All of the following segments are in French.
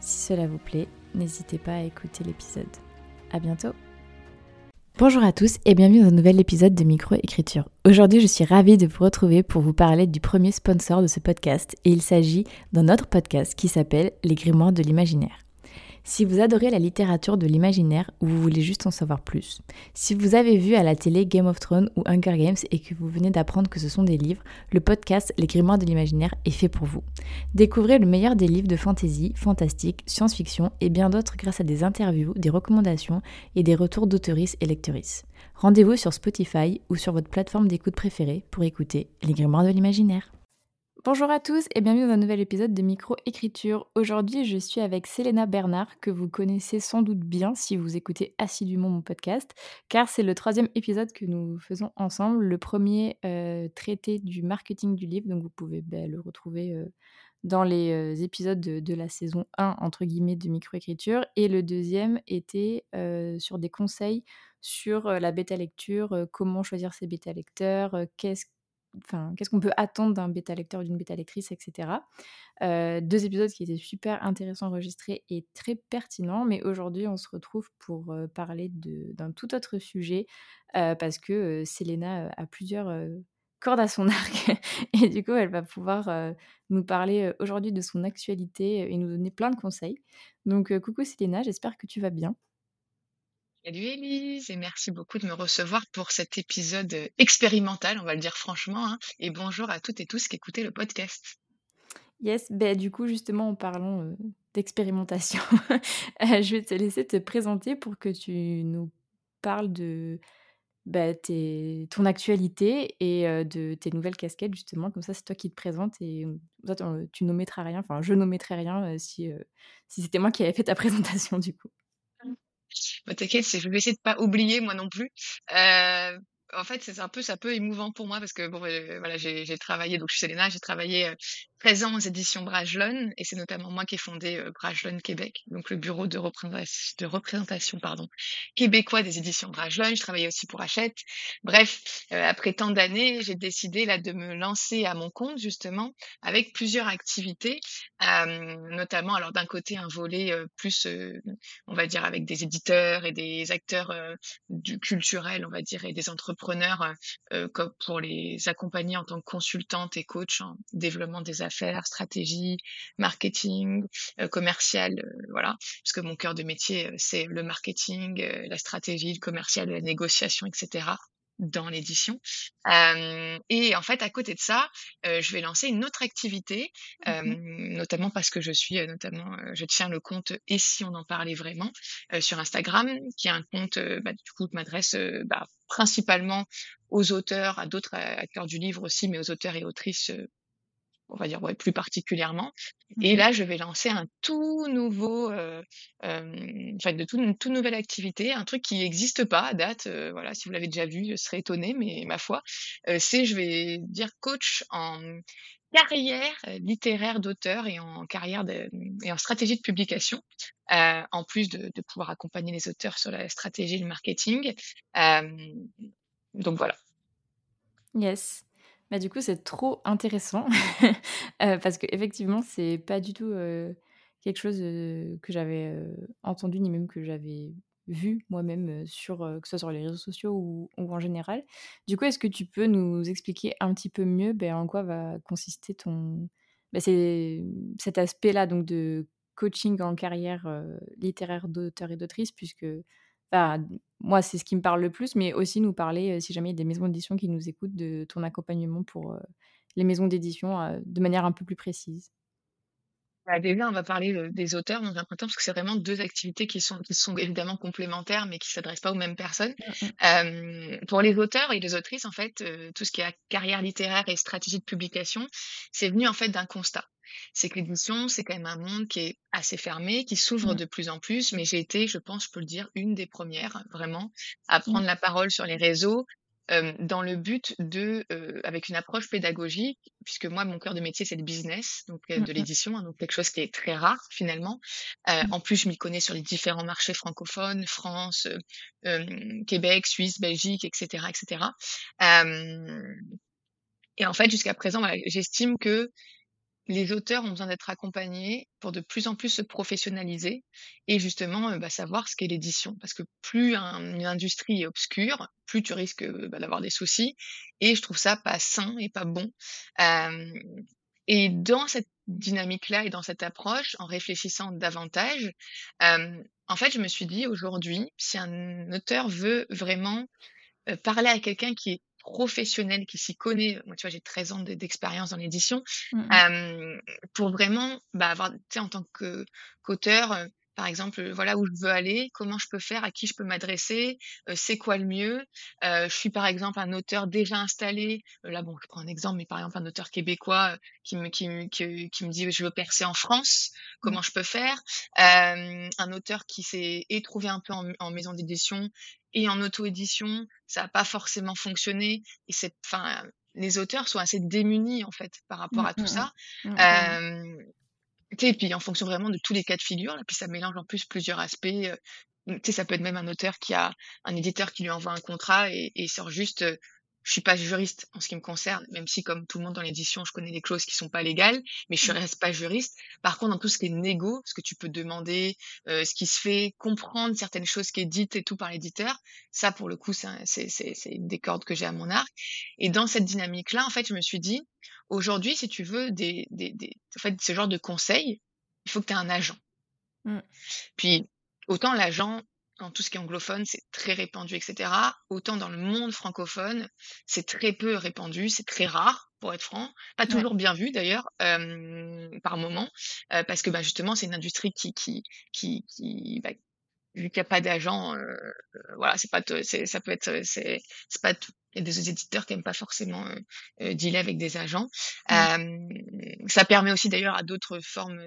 Si cela vous plaît, n'hésitez pas à écouter l'épisode. À bientôt Bonjour à tous et bienvenue dans un nouvel épisode de Microécriture. Aujourd'hui, je suis ravie de vous retrouver pour vous parler du premier sponsor de ce podcast et il s'agit d'un autre podcast qui s'appelle Les Grimoires de l'imaginaire. Si vous adorez la littérature de l'imaginaire ou vous voulez juste en savoir plus, si vous avez vu à la télé Game of Thrones ou Hunger Games et que vous venez d'apprendre que ce sont des livres, le podcast Les Grimoires de l'imaginaire est fait pour vous. Découvrez le meilleur des livres de fantasy, fantastique, science-fiction et bien d'autres grâce à des interviews, des recommandations et des retours d'auteuristes et lectrices. Rendez-vous sur Spotify ou sur votre plateforme d'écoute préférée pour écouter Les Grimoires de l'imaginaire. Bonjour à tous et bienvenue dans un nouvel épisode de Micro-écriture. Aujourd'hui, je suis avec Selena Bernard, que vous connaissez sans doute bien si vous écoutez assidûment mon podcast, car c'est le troisième épisode que nous faisons ensemble. Le premier euh, traité du marketing du livre, donc vous pouvez bah, le retrouver euh, dans les euh, épisodes de, la saison 1, entre guillemets, de Micro-écriture. Et le deuxième était sur des conseils sur la bêta-lecture, comment choisir ses bêta-lecteurs, qu'est-ce enfin, qu'est-ce qu'on peut attendre d'un bêta lecteur d'une bêta lectrice, etc. Euh, deux épisodes qui étaient super intéressants enregistrés et très pertinents, mais aujourd'hui on se retrouve pour euh, parler d'un tout autre sujet euh, parce que Selena a plusieurs cordes à son arc et du coup elle va pouvoir nous parler aujourd'hui de son actualité et nous donner plein de conseils. Donc coucou Selena, j'espère que tu vas bien. Salut Élise et merci beaucoup de me recevoir pour cet épisode euh, expérimental, on va le dire franchement. Hein, et bonjour à toutes et tous qui écoutez le podcast. Yes, ben, du coup justement en parlant euh, d'expérimentation, euh, je vais te laisser te présenter pour que tu nous parles de bah, ton actualité et de tes nouvelles casquettes justement. Comme ça c'est toi qui te présentes et tu n'omettras rien, enfin je n'omettrai rien si, si c'était moi qui avais fait ta présentation du coup. Bah, t'inquiète, je vais essayer de pas oublier moi non plus. Euh, en fait, c'est un peu ça peu émouvant pour moi parce que bon, voilà, j'ai travaillé donc je suis Selena, j'ai travaillé 13 ans aux éditions Brajlon et c'est notamment moi qui ai fondé euh, Brajlon Québec, donc le bureau de représentation, québécois des éditions Brajlon. Je travaillais aussi pour Hachette. Bref, après tant d'années, j'ai décidé là de me lancer à mon compte justement avec plusieurs activités, notamment alors d'un côté un volet plus, on va dire avec des éditeurs et des acteurs du culturel, on va dire, et des entrepreneurs euh, comme pour les accompagner en tant que consultante et coach en développement des stratégie, marketing, euh, commercial, euh, voilà, parce que mon cœur de métier c'est le marketing, la stratégie, le commercial, la négociation, etc dans l'édition. Euh, et en fait, à côté de ça, euh, je vais lancer une autre activité, euh, notamment parce que je suis notamment, je tiens le compte et si on en parlait vraiment sur Instagram, qui est un compte, bah, du coup, m'adresse bah, principalement aux auteurs, à d'autres acteurs du livre aussi, mais aux auteurs et autrices on va dire ouais, plus particulièrement. Et mmh là, je vais lancer un tout nouveau, euh, euh, enfin de tout, une toute nouvelle activité, un truc qui n'existe pas à date. Euh, voilà, si vous l'avez déjà vu, je serais étonnée, mais ma foi, euh, c'est je vais dire coach en carrière littéraire d'auteur et en carrière de, et en stratégie de publication, euh, en plus de, de, pouvoir accompagner les auteurs sur la stratégie et le marketing. donc voilà. Yes. Bah, du coup, c'est trop intéressant euh, parce qu'effectivement, c'est pas du tout, quelque chose, que j'avais, entendu ni même que j'avais vu moi-même, sur, que ce soit sur les réseaux sociaux ou en général. Du coup, est-ce que tu peux nous expliquer un petit peu mieux, ben, en quoi va consister ton c'est cet aspect-là donc de coaching en carrière, littéraire d'auteur et d'autrice puisque moi, c'est ce qui me parle le plus, mais aussi nous parler, si jamais il y a des maisons d'édition qui nous écoutent, de ton accompagnement pour les maisons d'édition de manière un peu plus précise. Bah, déjà, on va parler des auteurs dans un premier temps, parce que c'est vraiment deux activités qui sont, qui sont évidemment complémentaires, mais qui ne s'adressent pas aux mêmes personnes. Mmh pour les auteurs et les autrices, en fait, tout ce qui est carrière littéraire et stratégie de publication, c'est venu en fait d'un constat. C'est que l'édition, c'est quand même un monde qui est assez fermé, qui s'ouvre Mmh. de plus en plus, mais j'ai été, je pense, je peux le dire, une des premières, vraiment, à Mmh. prendre la parole sur les réseaux, dans le but de, avec une approche pédagogique, puisque moi, mon cœur de métier, c'est le business, donc Mmh de l'édition, hein, donc quelque chose qui est très rare, finalement. En plus, je m'y connais sur les différents marchés francophones, France, Québec, Suisse, Belgique et cetera et en fait, jusqu'à présent, voilà, j'estime que les auteurs ont besoin d'être accompagnés pour de plus en plus se professionnaliser et justement, heu, bah, savoir ce qu'est l'édition. Parce que plus un une industrie est obscure, plus tu risques, heu, bah, d'avoir des soucis et je trouve ça pas sain et pas bon. Hem et dans cette dynamique-là et dans cette approche, en réfléchissant davantage, en fait, je me suis dit: «Aujourd'hui, si un auteur veut vraiment parler à quelqu'un qui est professionnel, qui s'y connaît, moi, tu vois, j'ai 13 ans d'e d'expérience dans l'édition, Mmh pour vraiment, bah, avoir, tu sais, en tant que qu'auteur, heu, par exemple, voilà où je veux aller, comment je peux faire, à qui je peux m'adresser, c'est quoi le mieux? Je suis, par exemple, un auteur déjà installé, là, bon, je prends un exemple, mais par exemple, un auteur québécois, qui me qui me que qui me dit: «Je veux percer en France, Mmh. comment je peux faire?» Un auteur qui s'est et trouvé un peu en maison d'édition et en auto-édition, ça a pas forcément fonctionné et c'est enfin, les auteurs sont assez démunis, en fait, par rapport Mmh, à tout mmh mh. ça. Mmh. Hem, tu sais et puis en fonction vraiment de tous les cas de figure, là, puis ça mélange en plus plusieurs aspects, sais, ça peut être même un auteur qui a un éditeur qui lui envoie un contrat et et il sort juste, «Je suis pas juriste en ce qui me concerne», même si comme tout le monde dans l'édition, je connais des clauses qui sont pas légales, mais je Mmh. reste pas juriste. Par contre, dans tout ce qui est négo, ce que tu peux demander, ce qui se fait, comprendre certaines choses qui est dites et tout par l'éditeur, ça pour le coup, c'est des cordes que j'ai à mon arc et dans cette dynamique-là, en fait, je me suis dit: «Aujourd'hui, si tu veux des des des en fait, ce genre de conseils, il faut que tu aies un agent». Mmh. Puis, autant l'agent, dans tout ce qui est anglophone, c'est très répandu et cetera, autant dans le monde francophone, c'est très peu répandu, c'est très rare, pour être franc. Pas Ouais. toujours bien vu d'ailleurs, hem, par moments, heu, parce que, bah, justement, c'est une industrie qui qui qui qui, bah, vu qu'il y a pas d'agent, heu, voilà, c'est pas ça peut être, heu, c'est c'est pas tout il y a des éditeurs qui aiment pas forcément, heu, dealer avec des agents. Mmh. Ça permet aussi d'ailleurs à d'autres formes,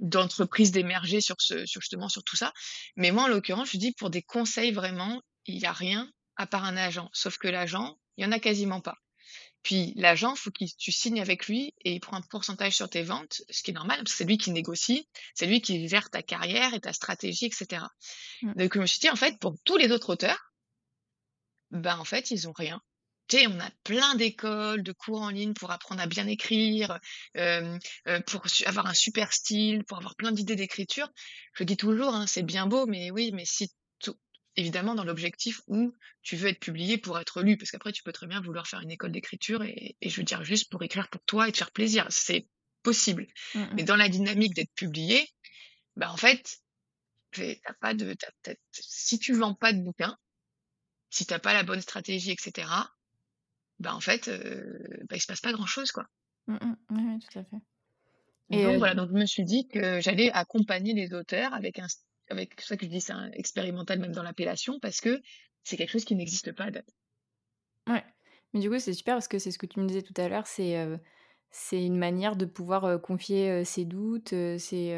d'entreprises d'émerger sur ce sur justement sur tout ça. Mais moi, en l'occurrence, je dis pour des conseils vraiment, il y a rien à part un agent. Sauf que l'agent, il y en a quasiment pas. Puis l'agent, faut qu'il tu signes avec lui et il prend un pourcentage sur tes ventes, ce qui est normal parce que c'est lui qui négocie, c'est lui qui gère ta carrière et ta stratégie et cetera. Mmh. Donc je me suis dit: «En fait, pour tous les autres auteurs» «ben, en fait, ils ont rien». Tu sais, on a plein d'écoles, de cours en ligne pour apprendre à bien écrire, pour avoir un super style, pour avoir plein d'idées d'écriture. Je dis toujours, hein: «C'est bien beau, mais oui, mais si tout» évidemment dans l'objectif où tu veux être publié pour être lu, parce qu'après tu peux très bien vouloir faire une école d'écriture et et je veux dire juste pour écrire pour toi et te faire plaisir, c'est possible. Mmh Mais mh. dans la dynamique d'être publié, bah, en fait, tu tu as pas de as as si tu vends pas de bouquins, si tu as pas la bonne stratégie et cetera, bah, en fait, heu, bah, il se passe pas grand-chose, quoi. Mmh mh. Oui, tout à fait et Donc heu voilà, donc je me suis dit que j'allais accompagner les auteurs avec un avec c'est ça que je dis c'est expérimental même dans l'appellation parce que c'est quelque chose qui n'existe pas à date. Ouais, mais du coup, c'est super parce que c'est ce que tu me disais tout à l'heure, c'est, c'est une manière de pouvoir, heu, confier, heu, ses doutes, ses,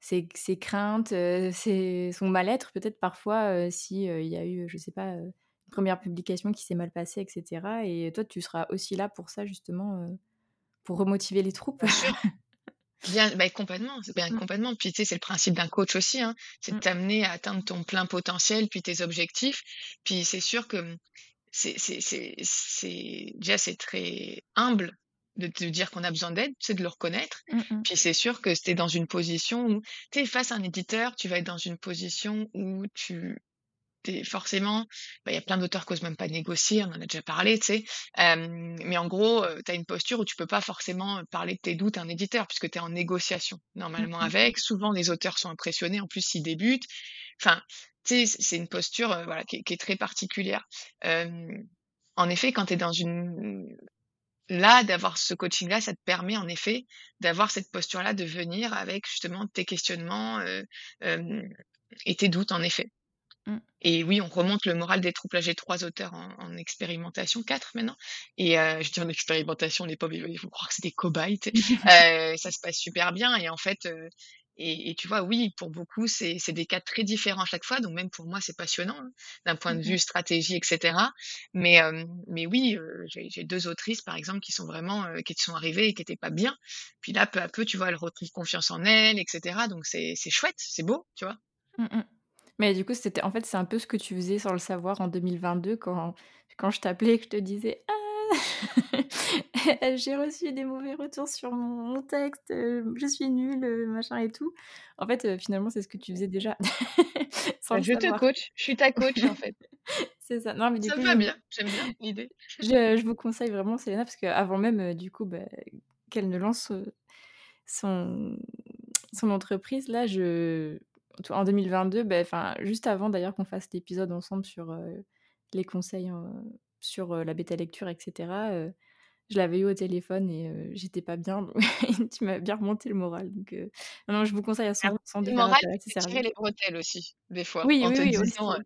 ses ses craintes, ses son mal-être peut-être parfois, si, il y a eu, je sais pas, une 1re publication qui s'est mal passée et cetera et toi, tu seras aussi là pour ça justement, pour remotiver les troupes? Bien bah, complètement, c'est bien Mmh. complètement. Puis tu sais, c'est le principe d'un coach aussi, hein, c'est de Mmh. t'amener à atteindre ton plein potentiel, puis tes objectifs. Puis c'est sûr que, mmh, c'est c'est c'est c'est déjà, c'est très humble de te dire qu'on a besoin d'aide, sais, de le reconnaître. Mmh. Puis c'est sûr que es dans une position où tu sais, face à un éditeur, tu vas être dans une position où tu es forcément bah, il y a plein d'auteurs qui osent même pas négocier, on en a déjà parlé, tu sais? Mais en gros, tu as une posture où tu peux pas forcément, parler de tes doutes à un éditeur puisque tu es en négociation, Mmh normalement mh. avec. Souvent, les auteurs sont impressionnés, en plus, s'ils débutent. Enfin, tu sais, c'est une posture, voilà, qui est qui est très particulière. En effet, quand tu es dans une là, d'avoir ce coaching-là, ça te permet en effet d'avoir cette posture-là, de venir avec justement tes questionnements, et tes doutes, en effet. Mmh. Et oui, on remonte le moral des troupes. Là, j'ai 3 auteurs en en expérimentation, 4 maintenant et heu, je dis en expérimentation, les pauvres, ils vont croire que c'est des cobayes? Heu, ça se passe super bien et en fait, heu et et tu vois, oui, pour beaucoup, c'est des cas très différents à chaque fois, donc même pour moi, c'est passionnant, hein, d'un point Mmh de mh. vue stratégie et cetera. Mais mais oui, j'ai 2 autrices, par exemple, qui sont vraiment, qui sont arrivées et qui étaient pas bien. Puis là, peu à peu, tu vois, elles retrouvent confiance en elles et cetera, donc c'est chouette, c'est beau, tu vois? Mmh mh. Mais du coup, c'était en fait, c'est un peu ce que tu faisais sans le savoir en 2022 quand quand je t'appelais et que je te disais: «Ah! J'ai reçu des mauvais retours sur mon texte, heu, je suis nulle, heu, machin et tout». En fait, heu, finalement, c'est ce que tu faisais déjà sans Bah, le je te savoir. coach, je suis ta coach, en fait. C'est ça. Non, mais du Ça me va bien, j'aime bien l'idée. je je vous conseille vraiment Selena parce qu'avant même, du coup, bah, qu'elle ne lance, son son entreprise là, je en 2022, beh, enfin, juste avant d'ailleurs qu'on fasse l'épisode ensemble sur, heu, les conseils, sur, heu, la bêta lecture et cetera, heu, je l'avais eu au téléphone et j'étais pas bien donc tu m'as bien remonté le moral donc non, non, je vous conseille à Alors, 100 de le moral, appel à puis ces te tirer les bretelles aussi, des fois, Oui, en oui, te oui, disant, aussi.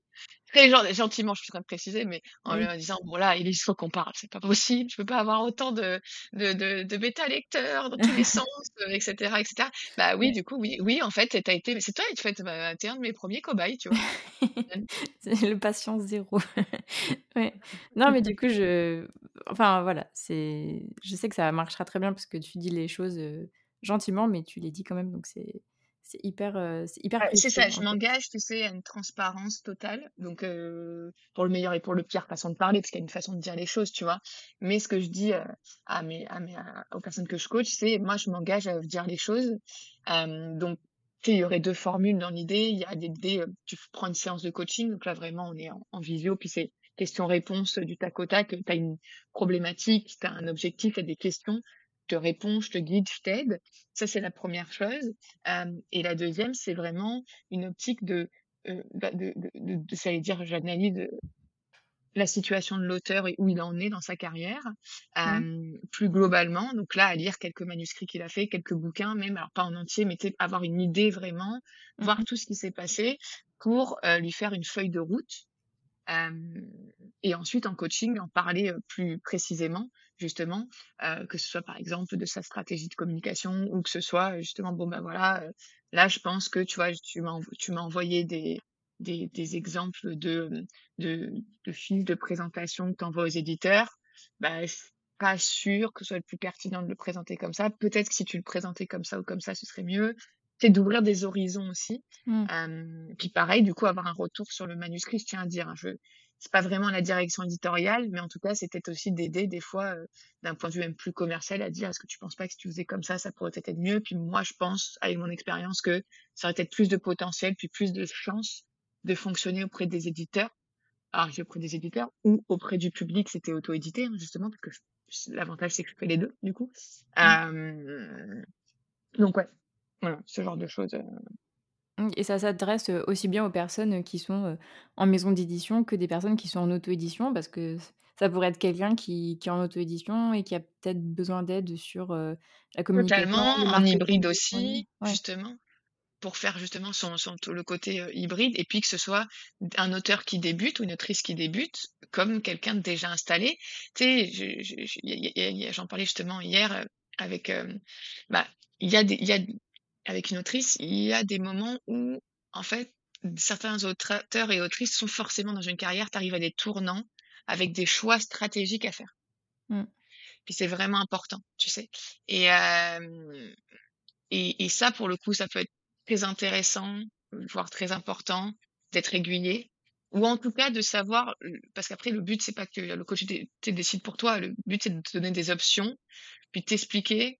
Très gen gentiment, je suis en train de préciser, mais en leur disant: «Bon là, Élise, faut qu'on parle, c'est pas possible, je peux pas avoir autant de de de de bêta lecteurs dans tous les sens, heu, et cetera, et cetera». Bah oui, du coup, oui, oui, en fait, tu as été c'est toi, en fait, bah, tu es un de mes 1ers cobayes, tu vois? C'est le patient 0. Ouais. Non, mais du coup, je enfin, voilà, c'est je sais que ça marchera très bien parce que tu dis les choses, heu, gentiment, mais tu les dis quand même, donc c'est c'est hyper, heu, c'est hyper c'est ça, je m'engage, tu sais, à une transparence totale, donc pour le meilleur et pour le pire, façon de parler, parce qu'il y a une façon de dire les choses, tu vois? Mais ce que je dis, heu, à mes à mes à aux personnes que je coach, c'est moi, je m'engage à dire les choses. Donc tu sais, il y aurait 2 formules dans l'idée. Il y a l'idée, tu prends une séance de coaching, donc là, vraiment, on est en en visio, puis c'est questions-réponses, du tac au tac. Tu as une problématique, tu as un objectif, tu as des questions, te réponds, je te guide, je t'aide. Ça, c'est la 1re chose. Et la 2e, c'est vraiment une optique de, bah, de de de de j'allais dire, j'analyse, la situation de l'auteur et où il en est dans sa carrière, Mmh. plus globalement. Donc là, à lire quelques manuscrits qu'il a fait, quelques bouquins même, alors pas en entier, mais avoir une idée vraiment, Mmh voir tout ce qui s'est passé pour, lui faire une feuille de route. Et ensuite en coaching, en parler, plus précisément, justement, heu, que ce soit, par exemple, de sa stratégie de communication ou que ce soit, justement, bon, bah, voilà, heu, là, je pense que, tu vois, tu m'as env tu m'as envoyé des des des exemples de, mmh, de de fiches de présentation que tu envoies aux éditeurs. Bah, je suis pas sûre que ce soit le plus pertinent de le présenter comme ça. Peut-être que si tu le présentais comme ça ou comme ça, ce serait mieux. Sais, d'ouvrir des horizons aussi. Hem, puis pareil, du coup, avoir un retour sur le manuscrit, je tiens à dire, hein, je c'est pas vraiment la direction éditoriale, mais en tout cas, peut-être aussi d'aider des fois, heu, d'un point de vue même plus commercial à dire: «Est-ce que tu penses pas que si tu faisais comme ça, ça pourrait peut-être être mieux?» puis moi, je pense, avec mon expérience, que ça aurait peut-être plus de potentiel, puis plus de chances de fonctionner auprès des éditeurs. Alors, dis auprès des éditeurs ou auprès du public, es auto-édité, hein, justement, parce que l'avantage, c'est que je fais les 2, du coup. Mmh. Hem, donc ouais, voilà, ce genre de choses, heu Mmh et ça s'adresse, heu, aussi bien aux personnes qui sont, heu, en maison d'édition que des personnes qui sont en auto-édition parce que ça pourrait être quelqu'un qui qui est en auto-édition et qui a peut-être besoin d'aide sur, la communication, Totalement, le en hybride aussi, Ouais. justement, pour faire justement son son tout le côté, hybride et puis que ce soit un auteur qui débute ou une autrice qui débute, comme quelqu'un déjà installé. Tu sais, j'en parlais justement hier, avec, bah, il y a des il y a avec une autrice, il y a des moments où, en fait, certains auteurs et autrices sont forcément dans une carrière, tu arrives à des tournants avec des choix stratégiques à faire. Mmh. Puis c'est vraiment important, tu sais? Et hem et et ça, pour le coup, ça peut être très intéressant, voire très important d'être aiguillé ou en tout cas de savoir, parce qu'après le but, c'est pas que le coach décide pour toi. Le but, c'est de te donner des options, puis t'expliquer,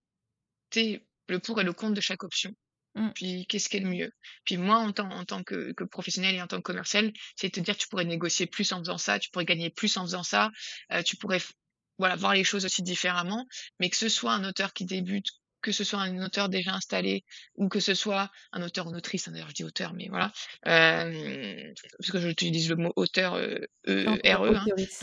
le pour et le contre de chaque option. Mmh. Puis qu'est-ce qui est le mieux? Puis moi, en tant en tant que que professionnel et en tant que commercial, c'est de te dire: «Tu pourrais négocier plus en faisant ça, tu pourrais gagner plus en faisant ça, heu, tu pourrais voilà, voir les choses aussi différemment». Mais que ce soit un auteur qui débute, que ce soit un auteur déjà installé ou que ce soit un auteur ou une autrice, hein, d'ailleurs, je dis auteur, mais voilà, hem, parce que j'utilise le mot auteur, Non, hein, pas auteurice.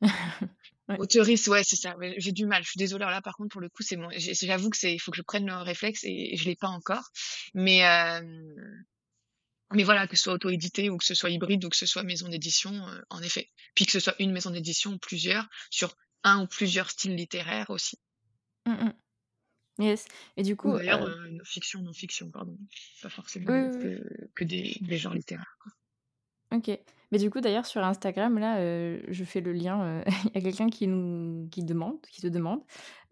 Ouais. Ouais, c'est ça, ouais, j'ai du mal, je suis désolée. Alors là, par contre, pour le coup, c'est j'ai j'avoue que c'est il faut que je prenne le réflexe et et je l'ai pas encore. Mais hem Mais voilà, que ce soit auto-édité ou que ce soit hybride ou que ce soit maison d'édition, heu, en effet. Puis que ce soit une maison d'édition ou plusieurs sur un ou plusieurs styles littéraires aussi. Mmh mh. Yes et du Ou coup, d'ailleurs, heu heu, fiction, non-fiction, pardon. Pas forcément Oui, oui, oui. que que des des genres littéraires, quoi. OK. Mais du coup, d'ailleurs, sur Instagram, là, heu, je fais le lien, heu, il y a quelqu'un qui nous qui demande qui te demande,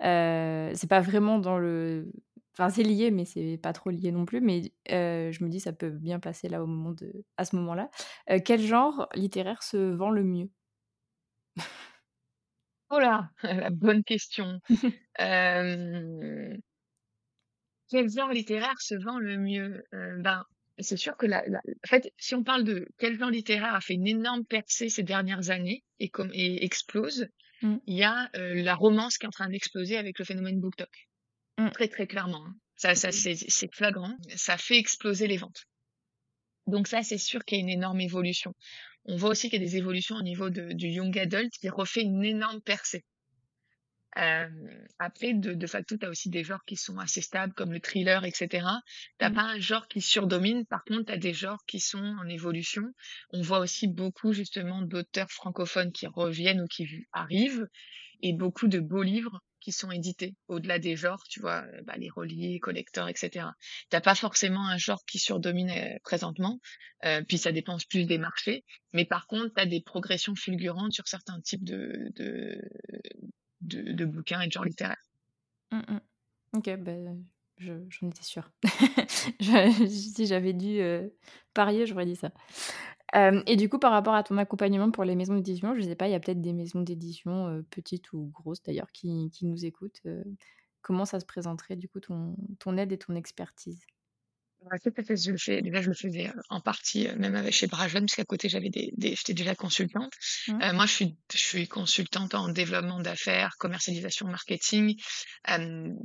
heu, c'est pas vraiment dans le enfin, c'est lié, mais c'est pas trop lié non plus, mais heu, je me dis: «Ça peut bien passer là, au moment de à ce moment-là». Heu, quel genre littéraire se vend le mieux? Oh là! La bonne question. Hem quel genre littéraire se vend le mieux? Heu, ben, c'est sûr que la la en fait, si on parle de quel genre littéraire a fait une énorme percée ces dernières années et comme et explose, Mmh. il y a, heu, la romance qui est en train d'exploser avec le phénomène BookTok. Mmh. Très, très clairement, hein. Ça ça OK. c'est c'est flagrant, ça fait exploser les ventes. Donc ça, c'est sûr qu'il y a une énorme évolution. On voit aussi qu'il y a des évolutions au niveau de du young adult qui refait une énorme percée. Hem, après de de facto, tu as aussi des genres qui sont assez stables comme le thriller et cetera. Tu as Mmh. pas un genre qui surdomine, par contre, tu as des genres qui sont en évolution. On voit aussi beaucoup justement d'auteurs francophones qui reviennent ou qui arrivent et beaucoup de beaux livres qui sont édités au-delà des genres, tu vois? Heu, bah, les reliés, collectors et cetera. Tu as pas forcément un genre qui surdomine, heu, présentement, heu, puis ça dépend plus des marchés, mais par contre, tu as des progressions fulgurantes sur certains types de de de de bouquins et de genres littéraires. Mmh mh. OK, je j'en étais sûre. Je si j'avais dû, heu, parier, j'aurais dit ça. Hem et du coup, par rapport à ton accompagnement pour les maisons d'édition, je sais pas, il y a peut-être des maisons d'édition, heu, petites ou grosses d'ailleurs qui qui nous écoutent, heu, comment ça se présenterait du coup ton ton aide et ton expertise? Ouais, tout à fait, je le fais déjà je le faisais, heu, en partie, heu, même avec chez Bragelonne, puisqu'à côté j'avais des des j'étais déjà consultante. Mmh. Heu, moi je suis je suis consultante en développement d'affaires, commercialisation, marketing,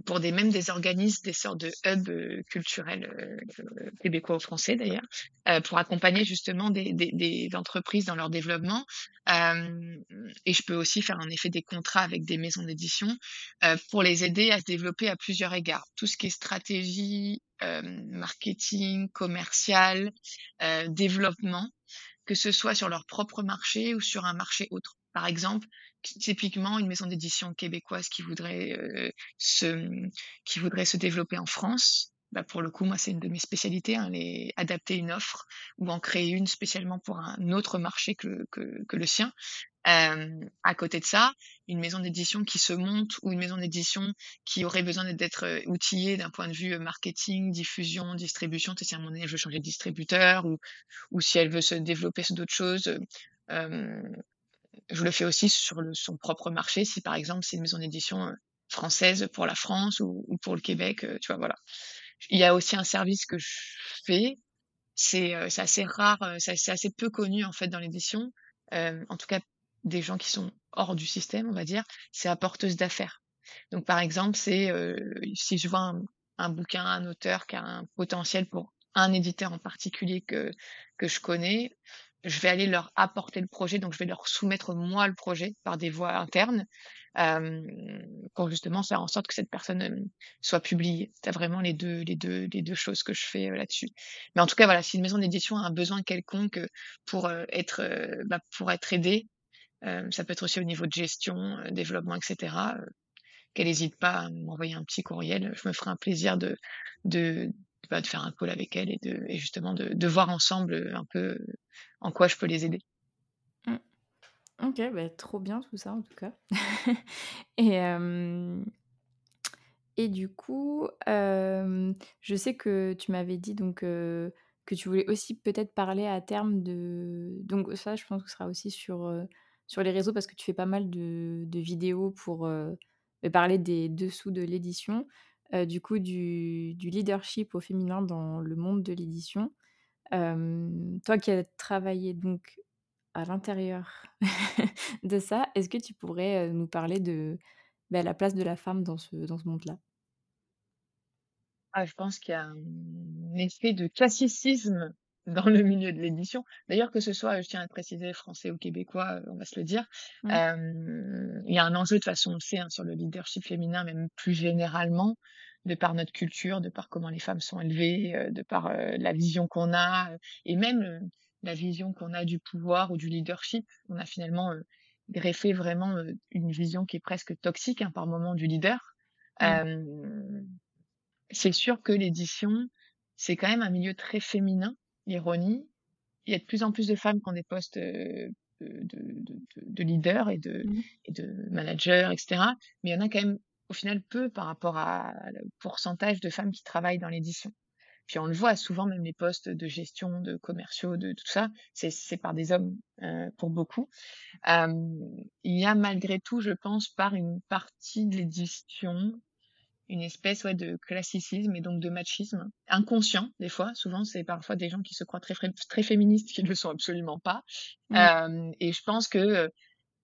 pour des même des organismes, des sortes de hubs, culturels, québécois ou français d'ailleurs, pour accompagner justement des des des entreprises dans leur développement. Et je peux aussi faire en effet des contrats avec des maisons d'édition, pour les aider à se développer à plusieurs égards. Tout ce qui est stratégie, marketing, commercial, heu, développement, que ce soit sur leur propre marché ou sur un marché autre. Par exemple, ty typiquement une maison d'édition québécoise qui voudrait, heu, se, qui voudrait se développer en France, bah, pour le coup, moi, c'est une de mes spécialités, hein, adapter une offre ou en créer une spécialement pour un autre marché que que le sien. À côté de ça, une maison d'édition qui se monte ou une maison d'édition qui aurait besoin d'être heu, outillée d'un point de vue, heu, marketing, diffusion, distribution, si à un moment donné elle veut changer de distributeur ou ou si elle veut se développer sur d'autres choses, heu, hem, je le fais aussi sur son propre marché. Si par exemple, c'est une maison d'édition, française pour la France ou ou pour le Québec, tu vois? Voilà. Il y a aussi un service que je fais, c'est, assez rare, c'est assez peu connu en fait dans l'édition, en tout cas des gens qui sont hors du système, on va dire, c'est apporteuse d'affaires. Donc par exemple, c'est, heu, si je vois un un bouquin, un auteur qui a un potentiel pour un éditeur en particulier que que je connais, je vais aller leur apporter le projet, donc je vais leur soumettre moi le projet par des voies internes, hem, pour justement faire en sorte que cette personne, hem, soit publiée. As vraiment les 2 les 2 les 2 choses que je fais, heu, là-dessus. Mais en tout cas, voilà, si une maison d'édition a un besoin quelconque, heu, pour, être, bah, pour être aidée, ça peut être aussi au niveau de gestion, heu, développement et cetera, heu, qu'elle hésite pas à m'envoyer un petit courriel, je me ferai un plaisir de de, bah, de faire un call avec elle et de justement de de voir ensemble, un peu en quoi je peux les aider. Mmh. OK, bah, trop bien tout ça en tout cas et et du coup, je sais que tu m'avais dit donc que tu voulais aussi peut-être parler à terme de donc ça je pense que ce sera aussi sur, sur les réseaux parce que tu fais pas mal de vidéos pour, heu, beh, parler des dessous de l'édition, heu, du coup du leadership au féminin dans le monde de l'édition. Toi qui as travaillé donc à l'intérieur de ça, est-ce que tu pourrais, heu, nous parler de, bah, la place de la femme dans ce dans ce monde-là? Ah, je pense qu'il y a un effet de classicisme dans le milieu de l'édition. D'ailleurs, que ce soit, je tiens à le préciser, français ou québécois, heu, on va se le dire. Mmh. Il y a un enjeu, de toute façon, on le sait, hein, sur le leadership féminin, même plus généralement. de par notre culture, de par comment les femmes sont élevées, de par la vision qu'on a, et même la vision qu'on a du pouvoir ou du leadership. On a finalement greffé vraiment une vision qui est presque toxique hein, par moment du leader. Mmh. c'est sûr que l'édition, c'est quand même un milieu très féminin, l'ironie. Il y a de plus en plus de femmes qui ont des postes de, de, de, leader et de, mmh. et de manager, etc. Mais il y en a quand même au final peu par rapport à le pourcentage de femmes qui travaillent dans l'édition. Puis on le voit souvent, même les postes de gestion, de commerciaux, de tout ça, c'est par des hommes euh, pour beaucoup. Euh, il y a malgré tout, je pense, par une partie de l'édition, une espèce ouais, de classicisme et donc de machisme inconscient des fois. Souvent, c'est parfois des gens qui se croient très, très féministes qui ne le sont absolument pas. Mmh. Euh, et je pense que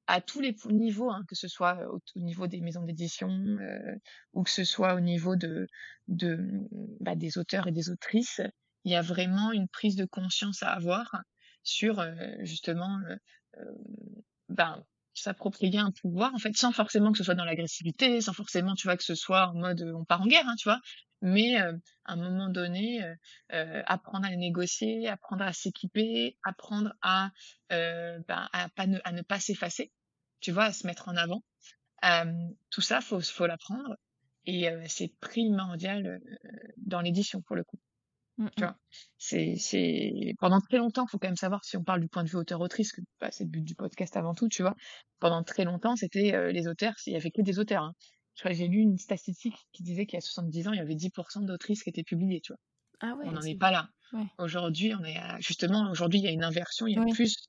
à tous les niveaux, hein, que ce soit au, niveau des maisons d'édition euh, ou que ce soit au niveau de, de bah, des auteurs et des autrices, il y a vraiment une prise de conscience à avoir sur euh, justement euh, ben, s'approprier un pouvoir en fait sans forcément que ce soit dans l'agressivité sans forcément tu vois que ce soit en mode on part en guerre hein, tu vois mais à un moment donné, apprendre à négocier, apprendre à s'équiper, apprendre à, ben, à, pas ne, à ne pas s'effacer, tu vois, à se mettre en avant. tout ça, faut, faut l'apprendre. Et c'est primordial dans l'édition, pour le coup. Mmh, tu mmh. vois, c'est, c'est pendant très longtemps, faut quand même savoir si on parle du point de vue auteur-autrice, que bah, c'est le but du podcast avant tout, tu vois? Pendant très longtemps, c'était les auteurs, il y avait que des auteurs. Hein j'ai lu une statistique qui disait qu'il y a 70 ans, il y avait 10% d'autrices qui étaient publiées, tu vois? Ah ouais, on n'en est pas là. Aujourd'hui, on est justement, aujourd'hui, il y a une inversion, il y a plus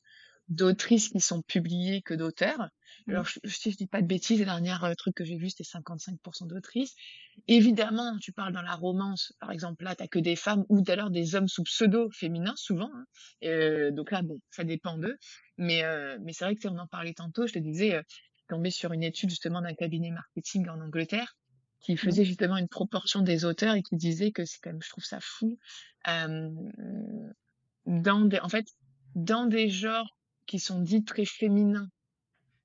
d'autrices qui sont publiées que d'auteurs. Mmh. Alors, je, si je dis pas de bêtises, le dernier euh, truc que j'ai vu, c'était 55% d'autrices. Évidemment, tu parles dans la romance, par exemple, là, t'as que des femmes ou d'ailleurs des hommes sous pseudo féminin, souvent. Hein. Euh, donc là, bon, ça dépend d'eux. Mais, euh, mais c'est vrai que on en parlait tantôt, je te disais, tombé sur une étude justement d'un cabinet marketing en Angleterre qui mmh. faisait justement une proportion des auteurs et qui disait que c'est quand même, je trouve ça fou, dans des, en fait, dans des genres qui sont dits très féminins,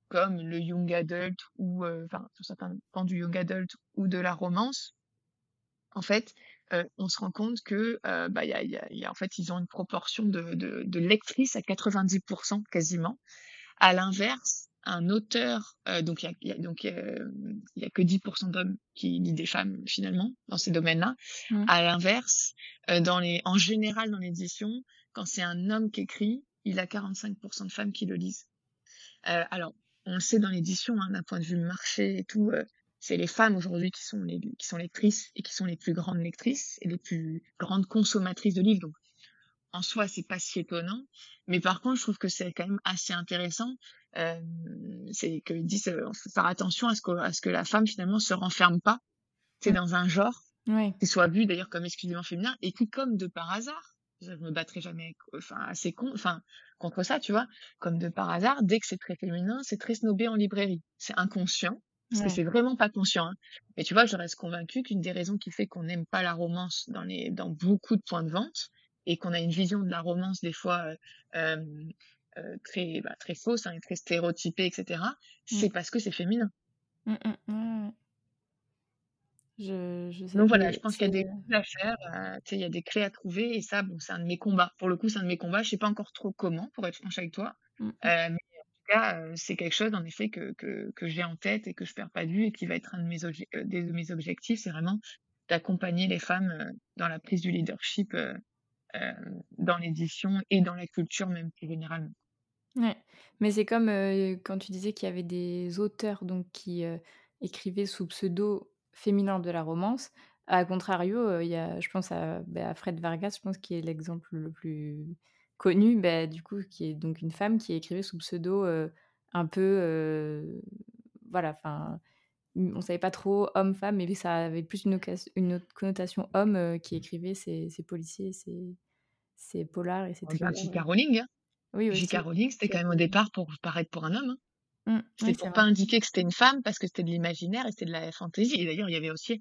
comme le young adult ou, enfin, sur certains pans du young adult ou de la romance, en fait, on se rend compte que, bah, y a, y a, en fait, ils ont une proportion de, de, de lectrices à 90% quasiment. À l'inverse, un auteur, euh, donc il y a, donc il y a que 10% d'hommes qui lisent des femmes finalement dans ces domaines-là. Mmh. À l'inverse, euh, dans les, en général dans l'édition, quand c'est un homme qui écrit, il a 45% de femmes qui le lisent. Euh, alors, on le sait dans l'édition, hein, d'un point de vue marché et tout, euh, c'est les femmes aujourd'hui qui sont les qui sont lectrices et qui sont les plus grandes lectrices et les plus grandes consommatrices de livres. Donc, en soi, c'est pas si étonnant. Mais par contre, je trouve que c'est quand même assez intéressant euh, c'est qu'ils disent euh, faut faire attention à ce que à ce que la femme finalement se renferme pas c'est dans un genre qui soit vu d'ailleurs comme exclusivement féminin et qui comme de par hasard je me battrai jamais enfin assez con enfin contre ça tu vois comme de par hasard dès que c'est très féminin c'est très snobé en librairie c'est inconscient parce que c'est vraiment pas conscient. Hein. Mais tu vois, je reste convaincue qu'une des raisons qui fait qu'on n'aime pas la romance dans les dans beaucoup de points de vente et qu'on a une vision de la romance des fois euh, euh euh, très, bah, très fausse, hein, très stéréotypée, etc., mmh. c'est parce que c'est féminin. Mmh, mmh, je, je Donc voilà, je pense qu'il y a des choses à faire, euh, il y a des clés à trouver, et ça, bon, c'est un de mes combats. Pour le coup, c'est un de mes combats. Je sais pas encore trop comment, pour être franche avec toi, euh, mais en tout cas, c'est quelque chose, en effet, que, que, que j'ai en tête et que je perds pas de vue et qui va être un de mes, des, de mes objectifs, c'est vraiment d'accompagner les femmes dans la prise du leadership dans l'édition et dans la culture même plus généralement. Ouais, mais c'est comme, quand tu disais qu'il y avait des auteurs donc qui, écrivaient sous pseudo féminin de la romance. À contrario, il y a je pense à, bah, Fred Vargas, je pense qui est l'exemple le plus connu, bah, du coup, qui est donc une femme qui écrivait sous pseudo, un peu, voilà, enfin, on savait pas trop homme-femme, mais ça avait plus une une autre connotation homme, qui écrivait ses ses policiers, ses ses polars et ses thrillers, Rowling, hein. Oui, J.K. Rowling, c'était quand même au départ pour paraître pour un homme. Hein. Mmh, c'était pour pas indiquer que c'était une femme parce que c'était de l'imaginaire et c'était de la fantaisie. Et d'ailleurs, il y avait aussi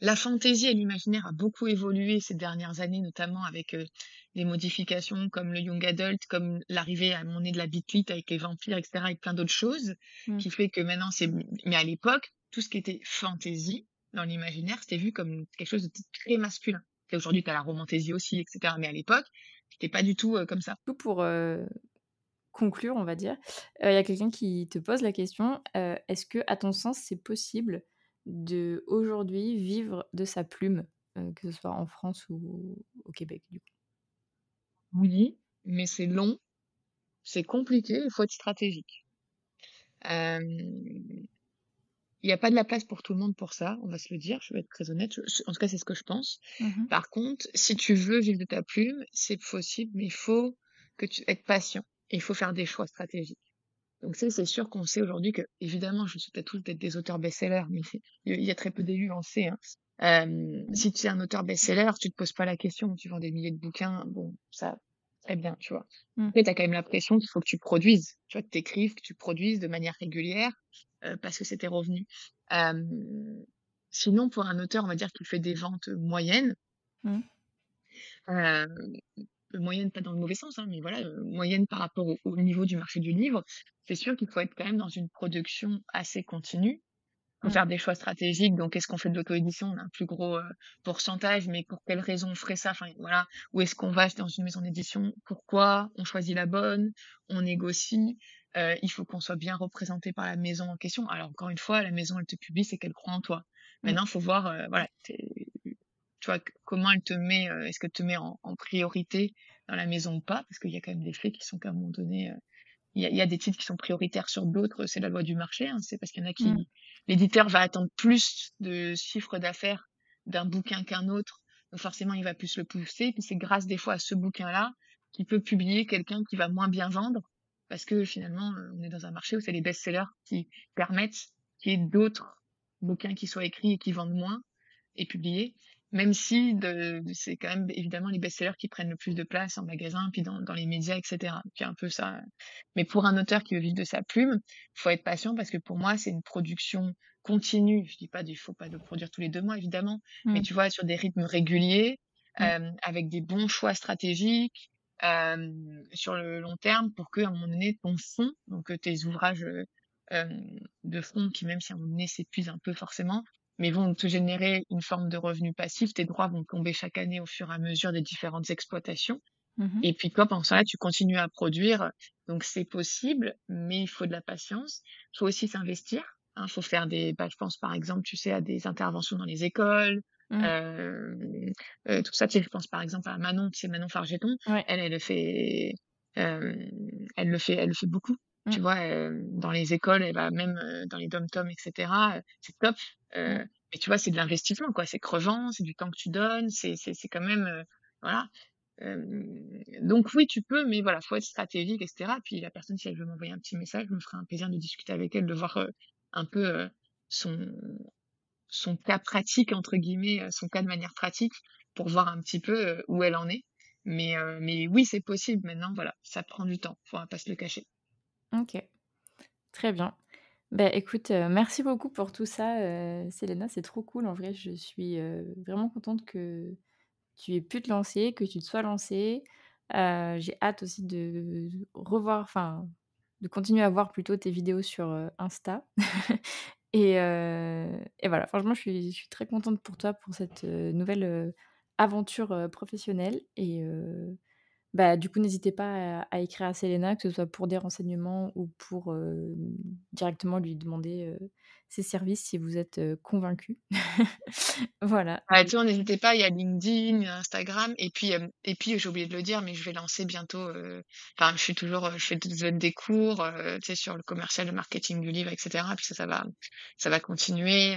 la fantaisie et l'imaginaire a beaucoup évolué ces dernières années, notamment avec euh, des modifications comme le young adult, comme l'arrivée à mon nez de la bitlit avec les vampires, etc., avec plein d'autres choses, mmh. qui fait que maintenant c'est. Mais à l'époque, tout ce qui était fantaisie, dans l'imaginaire, c'était vu comme quelque chose de très masculin. Et aujourd'hui, tu as la romantaisie aussi, etc. Mais à l'époque, c'était pas du tout comme ça. Pour conclure, on va dire, il y a quelqu'un qui te pose la question est-ce que, à ton sens, c'est possible de aujourd'hui vivre de sa plume, que ce soit en France ou au Québec, du coup? Oui, mais c'est long, c'est compliqué, il faut être stratégique. il n'y a pas de la place pour tout le monde pour ça, on va se le dire, je vais être très honnête. en tout cas, c'est ce que je pense. Mmh Par contre, si tu veux vivre de ta plume, c'est possible, mais il faut que tu être patient et il faut faire des choix stratégiques. Donc c'est c'est sûr qu'on sait aujourd'hui que, évidemment, je souhaite à tous d'être des auteurs best-sellers, mais il y a très peu d'élus, on sait. Hein. si tu es un auteur best-seller, tu te poses pas la question, tu vends des milliers de bouquins, bon, ça, très bien, tu vois. Mmh. Après, tu as quand même l'impression qu'il faut que tu produises, tu vois, que tu écrives, que tu produises de manière régulière, parce que c'est tes revenus. sinon, pour un auteur, on va dire qu'il fait des ventes moyennes. Mmh moyenne pas dans le mauvais sens, hein, mais voilà, moyenne par rapport au, niveau du marché du livre, c'est sûr qu'il faut être quand même dans une production assez continue. Il faut Mmh. faire des choix stratégiques. Donc, est-ce qu'on fait de l'auto-édition On a un plus gros pourcentage, mais pour quelle raison on ferait ça? Enfin, voilà. Ou est-ce qu'on va dans une maison d'édition? Pourquoi? On choisit la bonne? On négocie? Il faut qu'on soit bien représenté par la maison en question. Alors, encore une fois, la maison, elle te publie, c'est qu'elle croit en toi. Mmh. Maintenant, il faut voir, voilà, tu vois, comment elle te met, est-ce qu'elle te met en, priorité dans la maison ou pas, parce qu'il y a quand même des faits qui sont qu'à un moment donné, il y, a, des titres qui sont prioritaires sur d'autres, c'est la loi du marché, hein, c'est parce qu'il y en a qui, mmh. l'éditeur va attendre plus de chiffre d'affaires d'un bouquin qu'un autre, donc forcément il va plus le pousser, puis c'est grâce des fois à ce bouquin-là qu'il peut publier quelqu'un qui va moins bien vendre, parce que finalement on est dans un marché où c'est les best-sellers qui permettent qu'il y ait d'autres bouquins qui soient écrits et qui vendent moins et publiés. Même si de, c'est quand même évidemment les best-sellers qui prennent le plus de place en magasin, puis dans, dans les médias, etc. Puis un peu ça. Mais pour un auteur qui veut vivre de sa plume, faut être patient parce que pour moi, c'est une production continue. Je dis pas qu'il faut pas le produire tous les deux mois, évidemment, mais Mmh. tu vois, sur des rythmes réguliers, Mmh. euh, avec des bons choix stratégiques, euh, sur le long terme, pour que à un moment donné, ton fond, donc euh, tes ouvrages euh, de fond, qui même si à un moment donné s'épuisent un peu forcément, mais vont te générer une forme de revenu passif. Tes droits vont tomber chaque année au fur et à mesure des différentes exploitations. Mmh Et puis toi, pendant ça, tu continues à produire. Donc c'est possible, mais il faut de la patience. Il faut aussi s'investir. Il faut faire des, bah, je pense par exemple, tu sais, à des interventions dans les écoles. Mmh. Euh, euh, tout ça, tu sais, je pense par exemple à Manon, tu sais, Manon Fargeton. Ouais. Elle, elle le fait, euh, elle le fait, elle le fait beaucoup. Tu Mmh. vois, euh, dans les écoles, elle va même euh, dans les dom-toms, etc. euh, c'est top. Euh, Mmh. Mais tu vois, c'est de l'investissement, quoi. C'est crevant, c'est du temps que tu donnes, c'est c'est c'est quand même, euh, voilà. Euh, donc oui, tu peux, mais voilà, faut être stratégique, etc. Puis la personne, si elle veut m'envoyer un petit message, je me ferai un plaisir de discuter avec elle, de voir euh, un peu euh, son son cas pratique entre guillemets, euh, son cas de manière pratique, pour voir un petit peu où elle en est. Mais euh, mais oui, c'est possible. Maintenant, voilà, ça prend du temps. Faut pas se le cacher. OK. Très bien. Bah, écoute, heu, merci beaucoup pour tout ça, heu, Selena, c'est trop cool en vrai. Je suis, heu, vraiment contente que tu aies pu te lancer, que tu te sois lancée. J'ai hâte aussi de revoir enfin, de continuer à voir plutôt tes vidéos sur, Insta et voilà, franchement, je suis très contente pour toi pour cette, nouvelle, aventure, professionnelle et bah, du coup, n'hésitez pas à écrire à Selena, que ce soit pour des renseignements ou pour, directement lui demander, ses services si vous êtes, heu, convaincus. Voilà. Ah, tu n'hésitez pas, il y a LinkedIn, Instagram et puis, et puis j'ai oublié de le dire, mais je vais lancer bientôt, enfin, je suis toujours, je fais des des cours, heu, tu sais, sur le commercial, le marketing du livre et cetera, puis ça, ça va ça va continuer,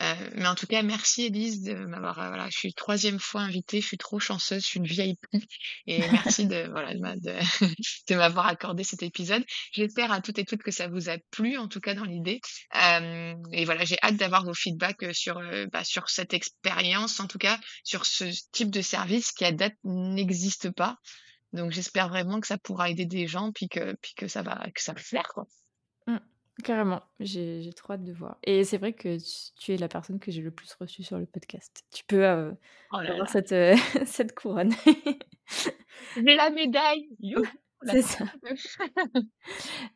mais en tout cas, merci Élise de m'avoir, voilà, je suis 3e fois invitée, je suis trop chanceuse, je suis une VIP et merci de, voilà, de m'a de de m'avoir accordé cet épisode. J'espère à toutes et toutes que ça vous a plu, en tout cas dans l'idée, et voilà, j'ai hâte d'avoir vos feedbacks, heu, sur, heu, bah, sur cette expérience, en tout cas, sur ce type de service qui à date n'existe pas. Donc j'espère vraiment que ça pourra aider des gens, puis que puis que ça va que ça va faire, quoi. Mmh, carrément, j'ai trop hâte de voir et c'est vrai que tu tu es la personne que j'ai le plus reçue sur le podcast. Tu peux, heu, Oh là avoir là! cette, cette couronne. J'ai la médaille! Youhou! C'est ça.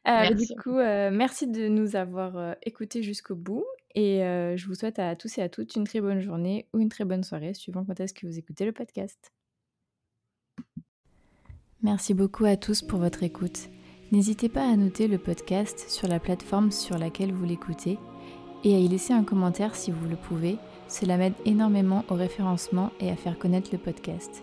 Euh, du coup, euh, merci de nous avoir, euh, écoutés jusqu'au bout et je vous souhaite à tous et à toutes une très bonne journée ou une très bonne soirée suivant quand est-ce que vous écoutez le podcast. Merci beaucoup à tous pour votre écoute. N'hésitez pas à noter le podcast sur la plateforme sur laquelle vous l'écoutez et à y laisser un commentaire si vous le pouvez. Cela m'aide énormément au référencement et à faire connaître le podcast.